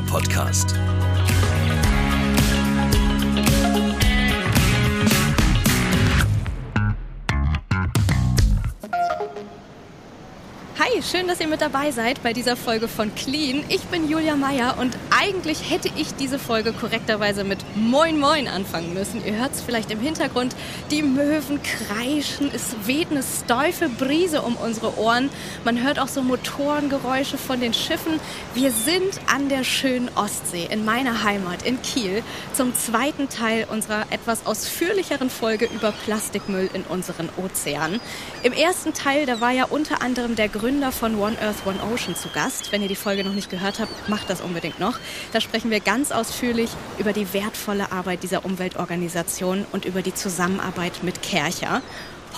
Podcast. Schön, dass ihr mit dabei seid bei dieser Folge von Clean. Ich bin Julia Meyer und eigentlich hätte ich diese Folge korrekterweise mit Moin Moin anfangen müssen. Ihr hört es vielleicht im Hintergrund. Die Möwen kreischen, es weht eine steife Brise um unsere Ohren. Man hört auch so Motorengeräusche von den Schiffen. Wir sind an der schönen Ostsee in meiner Heimat in Kiel zum zweiten Teil unserer etwas ausführlicheren Folge über Plastikmüll in unseren Ozeanen. Im ersten Teil, da war ja unter anderem der Gründer von One Earth, One Ocean zu Gast. Wenn ihr die Folge noch nicht gehört habt, macht das unbedingt noch. Da sprechen wir ganz ausführlich über die wertvolle Arbeit dieser Umweltorganisation und über die Zusammenarbeit mit Kercher.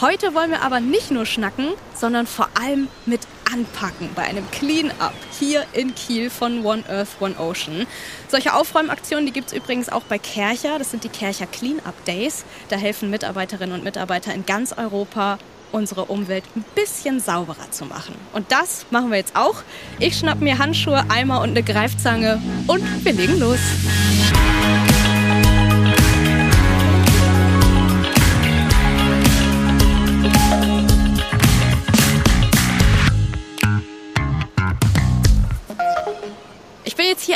Heute wollen wir aber nicht nur schnacken, sondern vor allem mit anpacken bei einem Clean-up hier in Kiel von One Earth, One Ocean. Solche Aufräumaktionen, die gibt es übrigens auch bei Kercher. Das sind die Kercher Clean-up Days. Da helfen Mitarbeiterinnen und Mitarbeiter in ganz Europa unsere Umwelt ein bisschen sauberer zu machen. Und das machen wir jetzt auch. Ich schnapp mir Handschuhe, Eimer und eine Greifzange und wir legen los.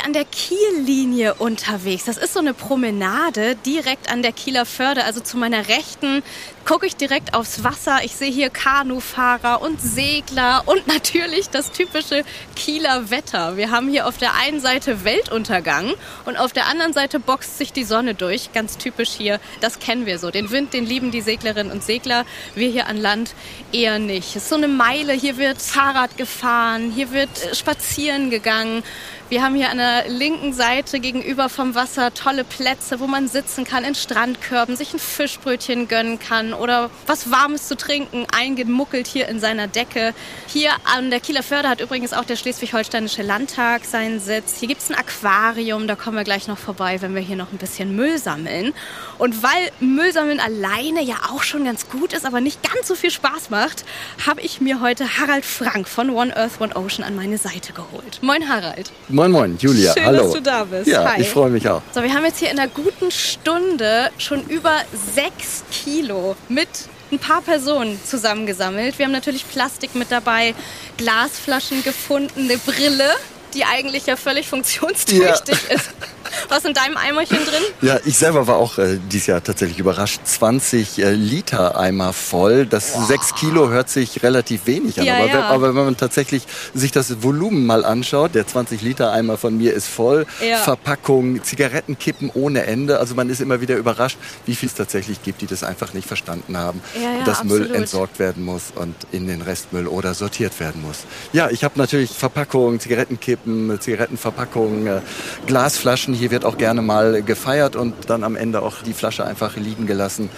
An der Kiellinie unterwegs. Das ist so eine Promenade direkt an der Kieler Förde. Also zu meiner Rechten gucke ich direkt aufs Wasser. Ich sehe hier Kanufahrer und Segler und natürlich das typische Kieler Wetter. Wir haben hier auf der einen Seite Weltuntergang und auf der anderen Seite boxt sich die Sonne durch. Ganz typisch hier. Das kennen wir so. Den Wind, den lieben die Seglerinnen und Segler. Wir hier an Land eher nicht. Es ist so eine Meile. Hier wird Fahrrad gefahren. Hier wird spazieren gegangen. Wir haben hier an der linken Seite gegenüber vom Wasser tolle Plätze, wo man sitzen kann, in Strandkörben, sich ein Fischbrötchen gönnen kann oder was Warmes zu trinken, eingemuckelt hier in seiner Decke. Hier an der Kieler Förde hat übrigens auch der Schleswig-Holsteinische Landtag seinen Sitz. Hier gibt es ein Aquarium, da kommen wir gleich noch vorbei, wenn wir hier noch ein bisschen Müll sammeln. Und weil Müll sammeln alleine ja auch schon ganz gut ist, aber nicht ganz so viel Spaß macht, habe ich mir heute Harald Frank von One Earth, One Ocean an meine Seite geholt. Moin Harald. Moin, Julia. Schön, Hallo. dass du da bist. Ja, Hi. ich freue mich auch. So, wir haben jetzt hier in einer guten Stunde schon über sechs Kilo mit ein paar Personen zusammengesammelt. Wir haben natürlich Plastik mit dabei, Glasflaschen gefunden, eine Brille, die eigentlich ja völlig funktionstüchtig ist. Was in deinem Eimerchen drin? Ja, ich selber war auch äh, dieses Jahr tatsächlich überrascht. 20 äh, Liter Eimer voll. Das 6 Kilo hört sich relativ wenig an. Ja, aber, ja. Wenn, aber wenn man tatsächlich sich das Volumen mal anschaut, der 20 Liter Eimer von mir ist voll. Ja. Verpackung, Zigarettenkippen ohne Ende. Also man ist immer wieder überrascht, wie viel es tatsächlich gibt, die das einfach nicht verstanden haben. Ja, dass Müll absolut. entsorgt werden muss und in den Restmüll oder sortiert werden muss. Ja, ich habe natürlich Verpackungen, Zigarettenkippen, Zigarettenverpackungen, äh, Glasflaschen. Hier wird auch gerne mal gefeiert und dann am Ende auch die Flasche einfach liegen gelassen.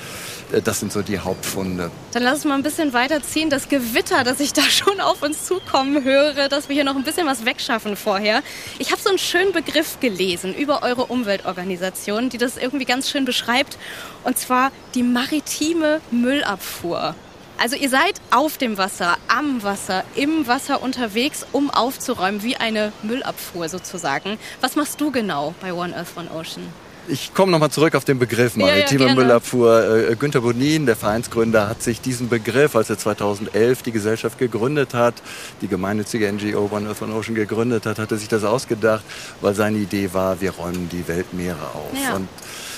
Äh, Das sind so die Hauptfunde. Dann lass uns mal ein bisschen weiterziehen. Das Gewitter, das ich da schon auf uns zukommen höre, dass wir hier noch ein bisschen was wegschaffen vorher. Ich habe so einen schönen Begriff gelesen über eure Umweltorganisation, die das irgendwie ganz schön beschreibt. Und zwar die maritime Müllabfuhr. Also ihr seid auf dem Wasser, am Wasser, im Wasser unterwegs, um aufzuräumen, wie eine Müllabfuhr sozusagen. Was machst du genau bei One Earth, One Ocean? Ich komme nochmal zurück auf den Begriff Ja, ja, maritime gerne. Müllabfuhr. Äh, Günter Bonin, der Vereinsgründer, hat sich diesen Begriff, als er 2011 die Gesellschaft gegründet hat, die gemeinnützige NGO One Earth One Ocean gegründet hat, hat er sich das ausgedacht, weil seine Idee war, wir räumen die Weltmeere auf. Ja. Und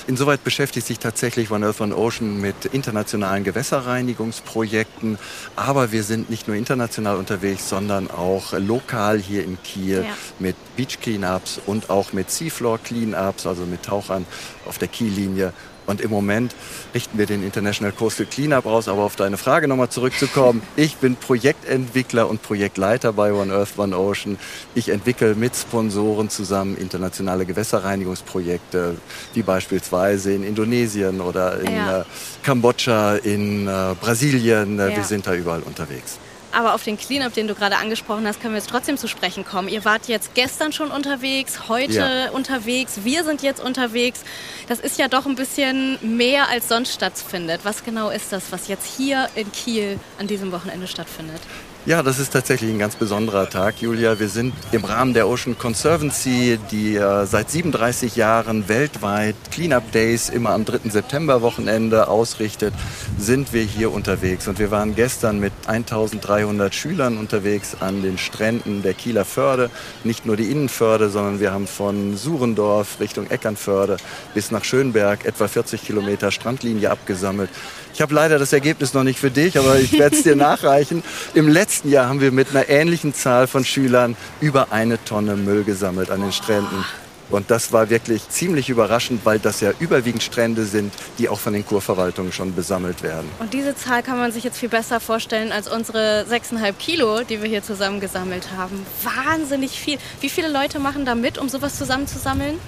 Insoweit beschäftigt sich tatsächlich One Earth One Ocean mit internationalen Gewässerreinigungsprojekten. Aber wir sind nicht nur international unterwegs, sondern auch lokal hier in Kiel Ja. mit Beach Cleanups und auch mit Seafloor Cleanups, also mit Tauchern auf der Kiellinie. Und im Moment richten wir den International Coastal Cleanup aus. Aber auf deine Frage nochmal zurückzukommen. Ich bin Projektentwickler und Projektleiter bei One Earth, One Ocean. Ich entwickle mit Sponsoren zusammen internationale Gewässerreinigungsprojekte, wie beispielsweise in Indonesien oder in Ja. äh, Kambodscha, in äh, Brasilien. Äh, Ja. Wir sind da überall unterwegs. Aber auf den Cleanup, den du gerade angesprochen hast, können wir jetzt trotzdem zu sprechen kommen. Ihr wart jetzt gestern schon unterwegs, heute Ja. unterwegs, wir sind jetzt unterwegs. Das ist ja doch ein bisschen mehr als sonst stattfindet. Was genau ist das, was jetzt hier in Kiel an diesem Wochenende stattfindet? Ja, das ist tatsächlich ein ganz besonderer Tag, Julia. Wir sind im Rahmen der Ocean Conservancy, die äh, seit 37 Jahren weltweit Cleanup Days immer am 3. September-Wochenende ausrichtet, sind wir hier unterwegs. Und wir waren gestern mit 1300 Schülern unterwegs an den Stränden der Kieler Förde. Nicht nur die Innenförde, sondern wir haben von Surendorf Richtung Eckernförde bis nach Schönberg etwa 40 Kilometer Strandlinie abgesammelt. Ich habe leider das Ergebnis noch nicht für dich, aber ich werde es dir nachreichen. Im letzten Jahr haben wir mit einer ähnlichen Zahl von Schülern über eine Tonne Müll gesammelt an den Stränden. Und das war wirklich ziemlich überraschend, weil das ja überwiegend Strände sind, die auch von den Kurverwaltungen schon besammelt werden. Und diese Zahl kann man sich jetzt viel besser vorstellen als unsere 6,5 Kilo, die wir hier zusammengesammelt haben. Wahnsinnig viel. Wie viele Leute machen da mit, um sowas zusammenzusammeln?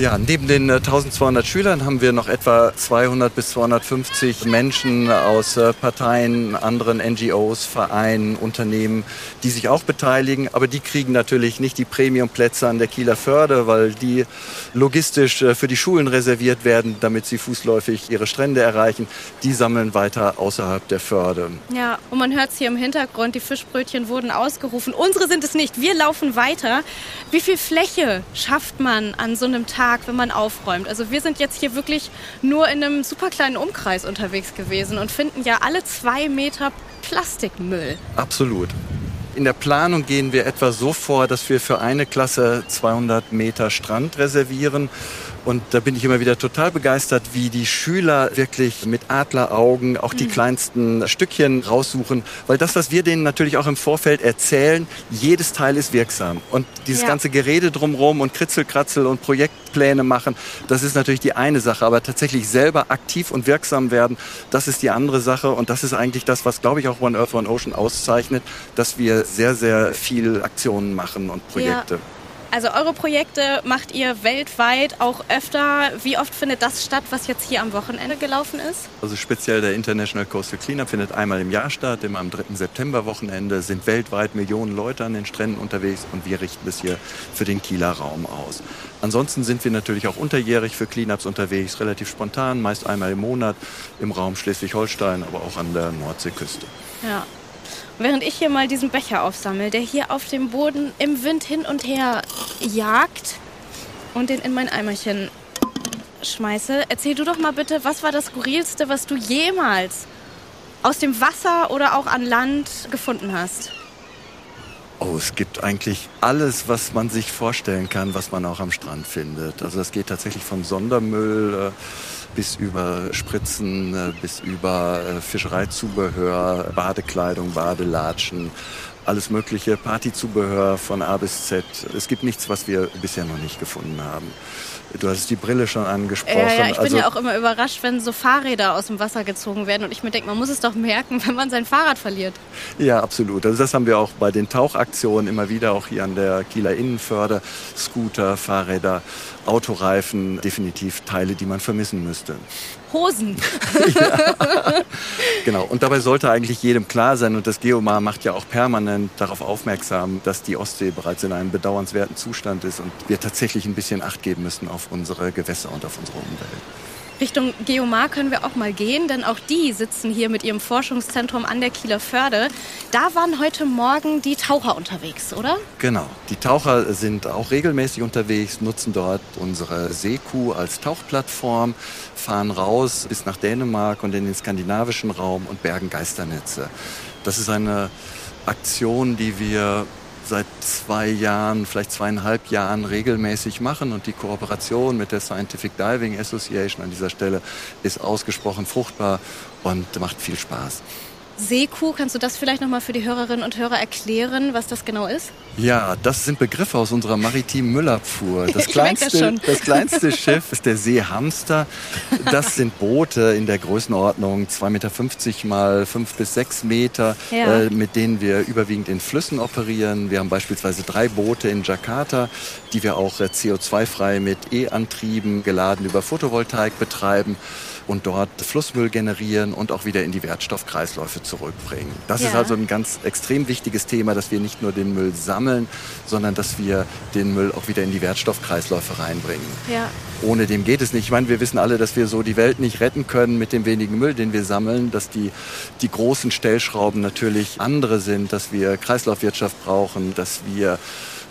Ja, neben den 1200 äh, Schülern haben wir noch etwa 200 bis 250 Menschen aus äh, Parteien, anderen NGOs, Vereinen, Unternehmen, die sich auch beteiligen. Aber die kriegen natürlich nicht die Premiumplätze an der Kieler Förde, weil die logistisch äh, für die Schulen reserviert werden, damit sie fußläufig ihre Strände erreichen. Die sammeln weiter außerhalb der Förde. Ja, und man hört es hier im Hintergrund, die Fischbrötchen wurden ausgerufen. Unsere sind es nicht, wir laufen weiter. Wie viel Fläche schafft man an so einem Tag? Wenn man aufräumt. Also wir sind jetzt hier wirklich nur in einem super kleinen Umkreis unterwegs gewesen und finden ja alle zwei Meter Plastikmüll. Absolut. In der Planung gehen wir etwa so vor, dass wir für eine Klasse 200 Meter Strand reservieren und da bin ich immer wieder total begeistert, wie die Schüler wirklich mit Adleraugen auch die mhm. kleinsten Stückchen raussuchen. Weil das, was wir denen natürlich auch im Vorfeld erzählen, jedes Teil ist wirksam. Und dieses ja. ganze Gerede drumherum und Kritzelkratzel und Projektpläne machen, das ist natürlich die eine Sache. Aber tatsächlich selber aktiv und wirksam werden, das ist die andere Sache. Und das ist eigentlich das, was, glaube ich, auch One Earth, One Ocean auszeichnet, dass wir sehr, sehr viel Aktionen machen und Projekte. Ja. Also eure Projekte macht ihr weltweit auch öfter. Wie oft findet das statt, was jetzt hier am Wochenende gelaufen ist? Also speziell der International Coastal Cleanup findet einmal im Jahr statt. Immer am 3. September Wochenende sind weltweit Millionen Leute an den Stränden unterwegs und wir richten es hier für den Kieler Raum aus. Ansonsten sind wir natürlich auch unterjährig für Cleanups unterwegs, relativ spontan, meist einmal im Monat im Raum Schleswig-Holstein, aber auch an der Nordseeküste. Ja, Während ich hier mal diesen Becher aufsammle, der hier auf dem Boden im Wind hin und her jagt und den in mein Eimerchen schmeiße, erzähl du doch mal bitte, was war das Skurrilste, was du jemals aus dem Wasser oder auch an Land gefunden hast? Oh, es gibt eigentlich alles, was man sich vorstellen kann, was man auch am Strand findet. Also es geht tatsächlich von Sondermüll. Äh, bis über Spritzen, bis über äh, Fischereizubehör, Badekleidung, Badelatschen, alles mögliche Partyzubehör von A bis Z. Es gibt nichts, was wir bisher noch nicht gefunden haben. Du hast die Brille schon angesprochen. Ja, ja ich bin also, ja auch immer überrascht, wenn so Fahrräder aus dem Wasser gezogen werden und ich mir denke, man muss es doch merken, wenn man sein Fahrrad verliert. Ja, absolut. Also das haben wir auch bei den Tauchaktionen immer wieder, auch hier an der Kieler Innenförde. Scooter, Fahrräder, Autoreifen, definitiv Teile, die man vermissen müsste. Hosen. ja. Genau. Und dabei sollte eigentlich jedem klar sein, und das Geomar macht ja auch permanent darauf aufmerksam, dass die Ostsee bereits in einem bedauernswerten Zustand ist und wir tatsächlich ein bisschen Acht geben müssen auf unsere Gewässer und auf unsere Umwelt. Richtung Geomar können wir auch mal gehen, denn auch die sitzen hier mit ihrem Forschungszentrum an der Kieler Förde. Da waren heute Morgen die Taucher unterwegs, oder? Genau. Die Taucher sind auch regelmäßig unterwegs, nutzen dort unsere Seekuh als Tauchplattform, fahren raus bis nach Dänemark und in den skandinavischen Raum und bergen Geisternetze. Das ist eine Aktion, die wir seit zwei Jahren, vielleicht zweieinhalb Jahren regelmäßig machen und die Kooperation mit der Scientific Diving Association an dieser Stelle ist ausgesprochen fruchtbar und macht viel Spaß. Seekuh, kannst du das vielleicht nochmal für die Hörerinnen und Hörer erklären, was das genau ist? Ja, das sind Begriffe aus unserer maritimen Müllabfuhr. Das kleinste, das, das kleinste Schiff ist der Seehamster. Das sind Boote in der Größenordnung 2,50 Meter mal 5 bis 6 Meter, ja. äh, mit denen wir überwiegend in Flüssen operieren. Wir haben beispielsweise drei Boote in Jakarta, die wir auch äh, CO2-frei mit E-Antrieben geladen über Photovoltaik betreiben. Und dort Flussmüll generieren und auch wieder in die Wertstoffkreisläufe zurückbringen. Das Ja. ist also ein ganz extrem wichtiges Thema, dass wir nicht nur den Müll sammeln, sondern dass wir den Müll auch wieder in die Wertstoffkreisläufe reinbringen. Ja. Ohne dem geht es nicht. Ich meine, wir wissen alle, dass wir so die Welt nicht retten können mit dem wenigen Müll, den wir sammeln, dass die, die großen Stellschrauben natürlich andere sind, dass wir Kreislaufwirtschaft brauchen, dass wir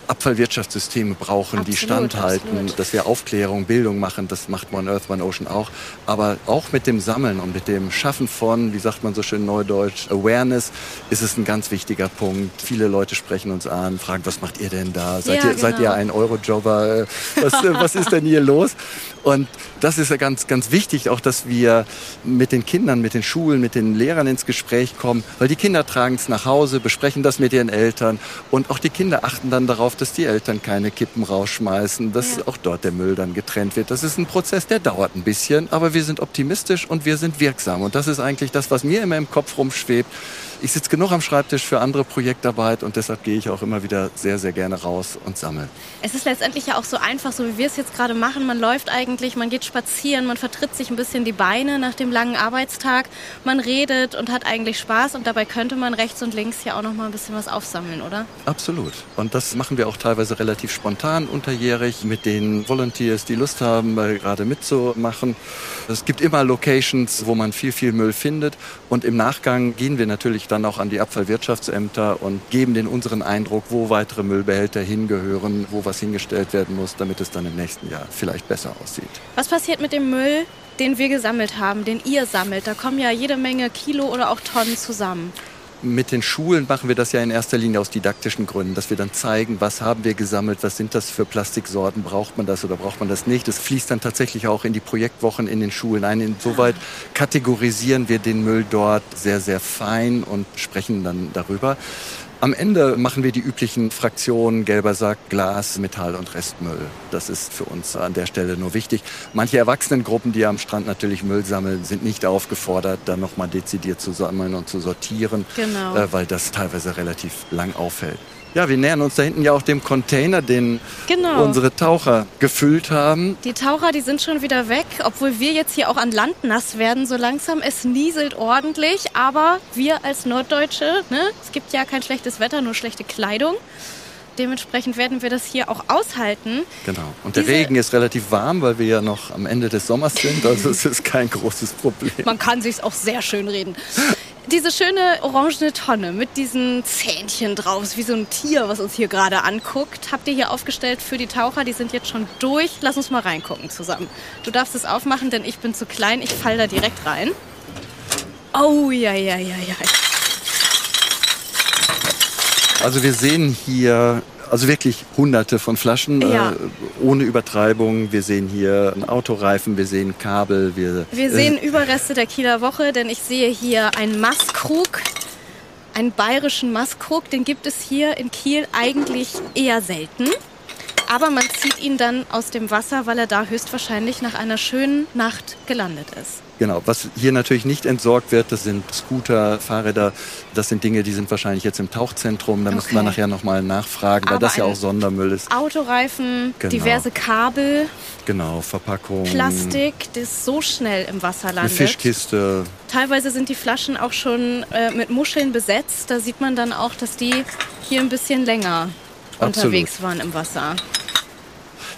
Abfallwirtschaftssysteme brauchen, die Absolut, standhalten, absolut. dass wir Aufklärung, Bildung machen, das macht One Earth, One Ocean auch. Aber auch mit dem Sammeln und mit dem Schaffen von, wie sagt man so schön neudeutsch, Awareness, ist es ein ganz wichtiger Punkt. Viele Leute sprechen uns an, fragen, was macht ihr denn da? Seid, Ja, ihr, seid genau. ihr ein Eurojobber? Äh, Was, äh, was ist denn hier los? Und das ist ja ganz, ganz wichtig, auch dass wir mit den Kindern, mit den Schulen, mit den Lehrern ins Gespräch kommen, weil die Kinder tragen es nach Hause, besprechen das mit ihren Eltern und auch die Kinder achten dann darauf, dass die Eltern keine Kippen rausschmeißen, dass Ja. auch dort der Müll dann getrennt wird. Das ist ein Prozess, der dauert ein bisschen, aber wir sind optimistisch und wir sind wirksam. Und das ist eigentlich das, was mir immer im Kopf rumschwebt. Ich sitze genug am Schreibtisch für andere Projektarbeit und deshalb gehe ich auch immer wieder sehr, sehr gerne raus und sammle. Es ist letztendlich ja auch so einfach, so wie wir es jetzt gerade machen. Man läuft eigentlich, man geht spazieren, man vertritt sich ein bisschen die Beine nach dem langen Arbeitstag, man redet und hat eigentlich Spaß und dabei könnte man rechts und links ja auch noch mal ein bisschen was aufsammeln, oder? Absolut. Und das machen wir auch teilweise relativ spontan, unterjährig, mit den Volunteers, die Lust haben, gerade mitzumachen. Es gibt immer Locations, wo man viel, viel Müll findet. Und im Nachgang gehen wir natürlich dann auch an die Abfallwirtschaftsämter und geben denen unseren Eindruck, wo weitere Müllbehälter hingehören, wo was hingestellt werden muss, damit es dann im nächsten Jahr vielleicht besser aussieht. Was passiert mit dem Müll, den wir gesammelt haben, den ihr sammelt? Da kommen ja jede Menge Kilo oder auch Tonnen zusammen. Mit den Schulen machen wir das ja in erster Linie aus didaktischen Gründen, dass wir dann zeigen, was haben wir gesammelt, was sind das für Plastiksorten, braucht man das oder braucht man das nicht. Das fließt dann tatsächlich auch in die Projektwochen in den Schulen ein. Insoweit kategorisieren wir den Müll dort sehr, sehr fein und sprechen dann darüber. Am Ende machen wir die üblichen Fraktionen gelber Sack, Glas, Metall und Restmüll. Das ist für uns an der Stelle nur wichtig. Manche Erwachsenengruppen, die am Strand natürlich Müll sammeln, sind nicht aufgefordert, dann nochmal dezidiert zu sammeln und zu sortieren, Genau. äh, weil das teilweise relativ lang auffällt. Ja, wir nähern uns da hinten ja auch dem Container, den Genau. unsere Taucher gefüllt haben. Die Taucher, die sind schon wieder weg, obwohl wir jetzt hier auch an Land nass werden so langsam. Es nieselt ordentlich, aber wir als Norddeutsche, ne, es gibt ja kein schlechtes Wetter, nur schlechte Kleidung. Dementsprechend werden wir das hier auch aushalten. Genau. Und der Diese- Regen ist relativ warm, weil wir ja noch am Ende des Sommers sind. Also es ist kein großes Problem. Man kann sich's auch sehr schön reden. Diese schöne orangene Tonne mit diesen Zähnchen drauf, ist wie so ein Tier, was uns hier gerade anguckt, habt ihr hier aufgestellt für die Taucher. Die sind jetzt schon durch. Lass uns mal reingucken zusammen. Du darfst es aufmachen, denn ich bin zu klein. Ich fall da direkt rein. Oh, ja, ja, ja, ja. Also wir sehen hier also wirklich hunderte von Flaschen, Ja. äh, ohne Übertreibung. Wir sehen hier einen Autoreifen, wir sehen Kabel. Wir, Wir sehen Überreste der Kieler Woche, denn ich sehe hier einen Maßkrug, einen bayerischen Maßkrug. Den gibt es hier in Kiel eigentlich eher selten. Aber man zieht ihn dann aus dem Wasser, weil er da höchstwahrscheinlich nach einer schönen Nacht gelandet ist. Genau, was hier natürlich nicht entsorgt wird, das sind Scooter, Fahrräder. Das sind Dinge, die sind wahrscheinlich jetzt im Tauchzentrum. Da müssen wir Okay. nachher nochmal nachfragen, weil Aber das ja auch Sondermüll ist. Autoreifen, Genau. diverse Kabel, Genau, Verpackung, Plastik, das so schnell im Wasser eine landet. Fischkiste. Teilweise sind die Flaschen auch schon äh, mit Muscheln besetzt. Da sieht man dann auch, dass die hier ein bisschen länger Absolut. unterwegs waren im Wasser.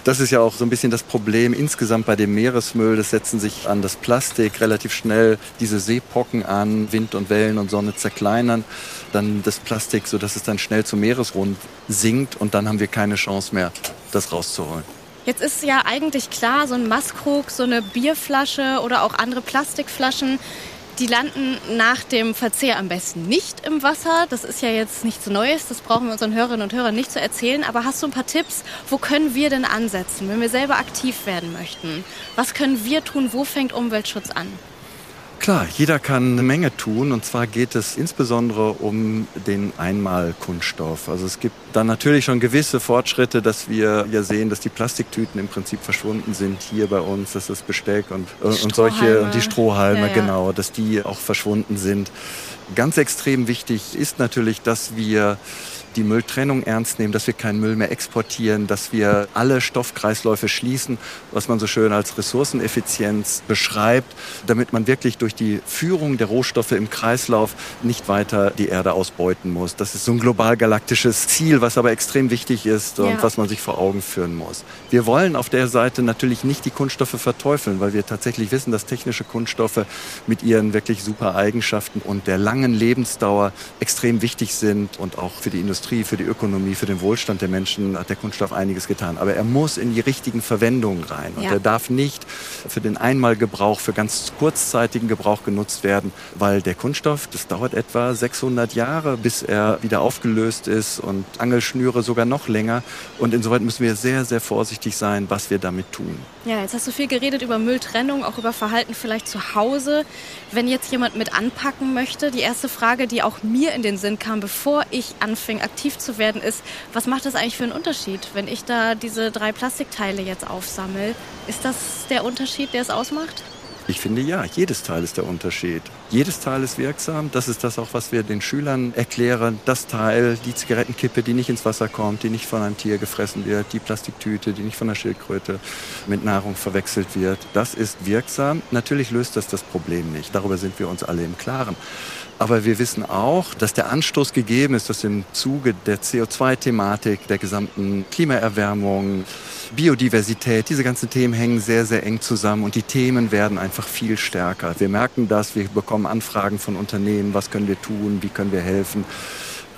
Das ist ja auch so ein bisschen das Problem insgesamt bei dem Meeresmüll. Das setzen sich an das Plastik relativ schnell diese Seepocken an, Wind und Wellen und Sonne zerkleinern dann das Plastik, sodass es dann schnell zum Meeresrund sinkt und dann haben wir keine Chance mehr, das rauszuholen. Jetzt ist ja eigentlich klar, so ein Maßkrug, so eine Bierflasche oder auch andere Plastikflaschen, die landen nach dem Verzehr am besten nicht im Wasser. Das ist ja jetzt nichts Neues, das brauchen wir unseren Hörerinnen und Hörern nicht zu erzählen. Aber hast du ein paar Tipps, wo können wir denn ansetzen, wenn wir selber aktiv werden möchten? Was können wir tun? Wo fängt Umweltschutz an? Klar, jeder kann eine Menge tun und zwar geht es insbesondere um den Einmalkunststoff. Also es gibt dann natürlich schon gewisse Fortschritte, dass wir ja sehen, dass die Plastiktüten im Prinzip verschwunden sind hier bei uns, dass das Besteck und, äh, und solche die Strohhalme, Ja, ja. genau, dass die auch verschwunden sind. Ganz extrem wichtig ist natürlich, dass wir die Mülltrennung ernst nehmen, dass wir keinen Müll mehr exportieren, dass wir alle Stoffkreisläufe schließen, was man so schön als Ressourceneffizienz beschreibt, damit man wirklich durch die Führung der Rohstoffe im Kreislauf nicht weiter die Erde ausbeuten muss. Das ist so ein global galaktisches Ziel, was aber extrem wichtig ist und ja. was man sich vor Augen führen muss. Wir wollen auf der Seite natürlich nicht die Kunststoffe verteufeln, weil wir tatsächlich wissen, dass technische Kunststoffe mit ihren wirklich super Eigenschaften und der langen Lebensdauer extrem wichtig sind und auch für die Industrie, für die Ökonomie, für den Wohlstand der Menschen hat der Kunststoff einiges getan. Aber er muss in die richtigen Verwendungen rein und ja. er darf nicht für den Einmalgebrauch, für ganz kurzzeitigen Gebrauch genutzt werden, weil der Kunststoff, das dauert etwa 600 Jahre, bis er wieder aufgelöst ist und Angelschnüre sogar noch länger. Und insoweit müssen wir sehr, sehr vorsichtig sein, was wir damit tun. Ja, jetzt hast du viel geredet über Mülltrennung, auch über Verhalten vielleicht zu Hause. Wenn jetzt jemand mit anpacken möchte, die erste Frage, die auch mir in den Sinn kam, bevor ich anfing, aktiv zu werden, ist, was macht das eigentlich für einen Unterschied, wenn ich da diese drei Plastikteile jetzt aufsammle? Ist das der Unterschied, der es ausmacht? Ich finde ja, jedes Teil ist der Unterschied. Jedes Teil ist wirksam. Das ist das auch, was wir den Schülern erklären. Das Teil, die Zigarettenkippe, die nicht ins Wasser kommt, die nicht von einem Tier gefressen wird, die Plastiktüte, die nicht von der Schildkröte mit Nahrung verwechselt wird, das ist wirksam. Natürlich löst das das Problem nicht. Darüber sind wir uns alle im Klaren. Aber wir wissen auch, dass der Anstoß gegeben ist, dass im Zuge der CO2-Thematik, der gesamten Klimaerwärmung, Biodiversität, diese ganzen Themen hängen sehr, sehr eng zusammen und die Themen werden einfach viel stärker. Wir merken das, wir bekommen Anfragen von Unternehmen, was können wir tun, wie können wir helfen.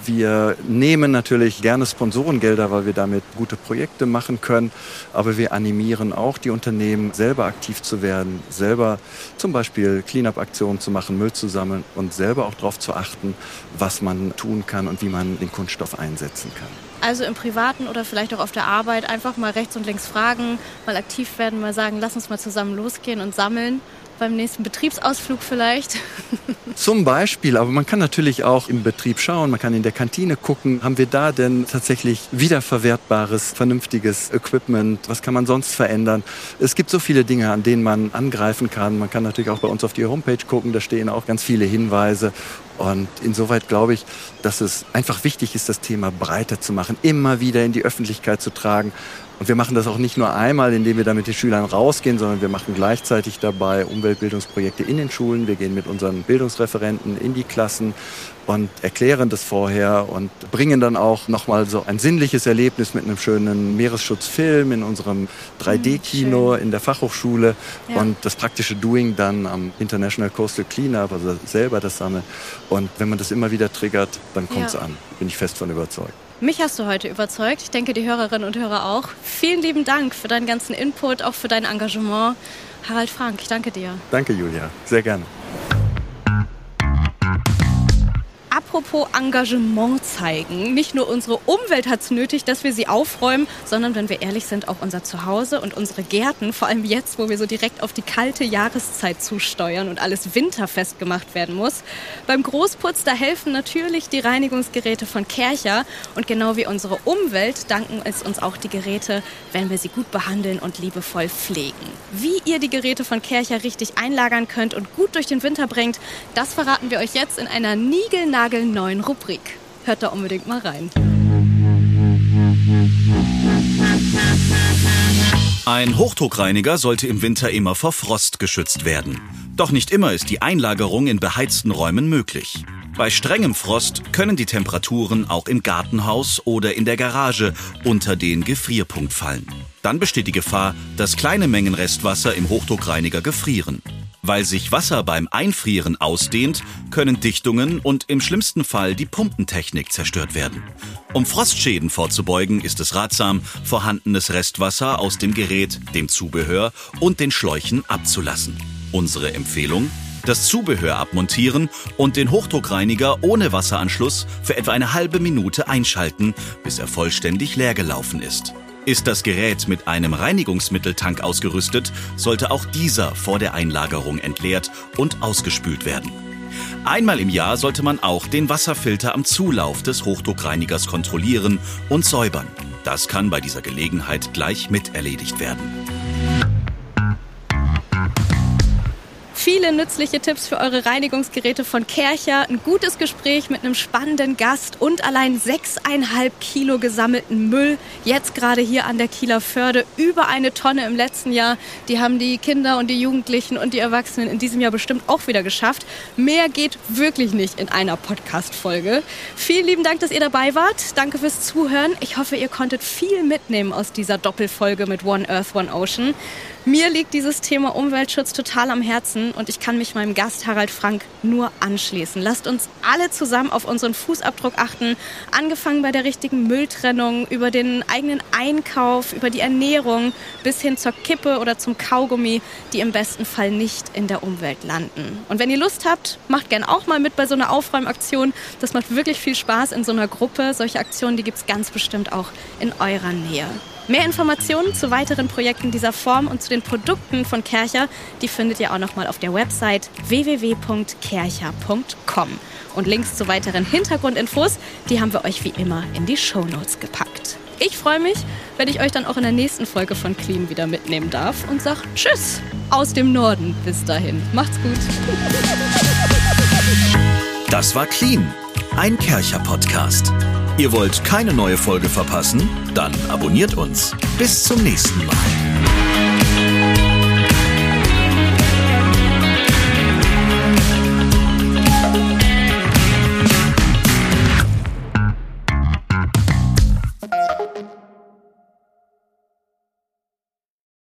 Wir nehmen natürlich gerne Sponsorengelder, weil wir damit gute Projekte machen können. Aber wir animieren auch die Unternehmen, selber aktiv zu werden, selber zum Beispiel Cleanup-Aktionen zu machen, Müll zu sammeln und selber auch darauf zu achten, was man tun kann und wie man den Kunststoff einsetzen kann. Also im Privaten oder vielleicht auch auf der Arbeit einfach mal rechts und links fragen, mal aktiv werden, mal sagen, lass uns mal zusammen losgehen und sammeln beim nächsten Betriebsausflug vielleicht. Zum Beispiel, aber man kann natürlich auch im Betrieb schauen, man kann in der Kantine gucken, haben wir da denn tatsächlich wiederverwertbares, vernünftiges Equipment, was kann man sonst verändern. Es gibt so viele Dinge, an denen man angreifen kann. Man kann natürlich auch bei uns auf die Homepage gucken, da stehen auch ganz viele Hinweise. Und insoweit glaube ich, dass es einfach wichtig ist, das Thema breiter zu machen, immer wieder in die Öffentlichkeit zu tragen. Und wir machen das auch nicht nur einmal, indem wir da mit den Schülern rausgehen, sondern wir machen gleichzeitig dabei Umweltbildungsprojekte in den Schulen. Wir gehen mit unseren Bildungsreferenten in die Klassen und erklären das vorher und bringen dann auch nochmal so ein sinnliches Erlebnis mit einem schönen Meeresschutzfilm in unserem 3D-Kino hm, in der Fachhochschule ja. und das praktische Doing dann am International Coastal Cleanup, also selber das Sammeln. Und wenn man das immer wieder triggert, dann kommt es ja. an. Bin ich fest von überzeugt. Mich hast du heute überzeugt. Ich denke, die Hörerinnen und Hörer auch. Vielen lieben Dank für deinen ganzen Input, auch für dein Engagement. Harald Frank, ich danke dir. Danke, Julia. Sehr gerne. Apropos Engagement zeigen. Nicht nur unsere Umwelt hat es nötig, dass wir sie aufräumen, sondern wenn wir ehrlich sind, auch unser Zuhause und unsere Gärten, vor allem jetzt, wo wir so direkt auf die kalte Jahreszeit zusteuern und alles winterfest gemacht werden muss. Beim Großputz, da helfen natürlich die Reinigungsgeräte von Kercher und genau wie unsere Umwelt danken es uns auch die Geräte, wenn wir sie gut behandeln und liebevoll pflegen. Wie ihr die Geräte von Kercher richtig einlagern könnt und gut durch den Winter bringt, das verraten wir euch jetzt in einer niegelnagelneuen neuen Rubrik. Hört da unbedingt mal rein. Ein Hochdruckreiniger sollte im Winter immer vor Frost geschützt werden. Doch nicht immer ist die Einlagerung in beheizten Räumen möglich. Bei strengem Frost können die Temperaturen auch im Gartenhaus oder in der Garage unter den Gefrierpunkt fallen. Dann besteht die Gefahr, dass kleine Mengen Restwasser im Hochdruckreiniger gefrieren. Weil sich Wasser beim Einfrieren ausdehnt, können Dichtungen und im schlimmsten Fall die Pumpentechnik zerstört werden. Um Frostschäden vorzubeugen, ist es ratsam, vorhandenes Restwasser aus dem Gerät, dem Zubehör und den Schläuchen abzulassen. Unsere Empfehlung? Das Zubehör abmontieren und den Hochdruckreiniger ohne Wasseranschluss für etwa eine halbe Minute einschalten, bis er vollständig leer gelaufen ist. Ist das Gerät mit einem Reinigungsmitteltank ausgerüstet, sollte auch dieser vor der Einlagerung entleert und ausgespült werden. Einmal im Jahr sollte man auch den Wasserfilter am Zulauf des Hochdruckreinigers kontrollieren und säubern. Das kann bei dieser Gelegenheit gleich mit erledigt werden. Viele nützliche Tipps für eure Reinigungsgeräte von Kercher, ein gutes Gespräch mit einem spannenden Gast und allein 6,5 Kilo gesammelten Müll. Jetzt gerade hier an der Kieler Förde. Über eine Tonne im letzten Jahr. Die haben die Kinder und die Jugendlichen und die Erwachsenen in diesem Jahr bestimmt auch wieder geschafft. Mehr geht wirklich nicht in einer Podcast-Folge. Vielen lieben Dank, dass ihr dabei wart. Danke fürs Zuhören. Ich hoffe, ihr konntet viel mitnehmen aus dieser Doppelfolge mit One Earth, One Ocean. Mir liegt dieses Thema Umweltschutz total am Herzen und ich kann mich meinem Gast Harald Frank nur anschließen. Lasst uns alle zusammen auf unseren Fußabdruck achten, angefangen bei der richtigen Mülltrennung, über den eigenen Einkauf, über die Ernährung bis hin zur Kippe oder zum Kaugummi, die im besten Fall nicht in der Umwelt landen. Und wenn ihr Lust habt, macht gern auch mal mit bei so einer Aufräumaktion. Das macht wirklich viel Spaß in so einer Gruppe. Solche Aktionen, die gibt es ganz bestimmt auch in eurer Nähe. Mehr Informationen zu weiteren Projekten dieser Form und zu den Produkten von Kercher, die findet ihr auch nochmal auf der Website www.kercher.com. Und Links zu weiteren Hintergrundinfos, die haben wir euch wie immer in die Show Notes gepackt. Ich freue mich, wenn ich euch dann auch in der nächsten Folge von Clean wieder mitnehmen darf und sage Tschüss aus dem Norden. Bis dahin. Macht's gut. Das war Clean, ein Kercher-Podcast. Ihr wollt keine neue Folge verpassen? Dann abonniert uns. Bis zum nächsten Mal.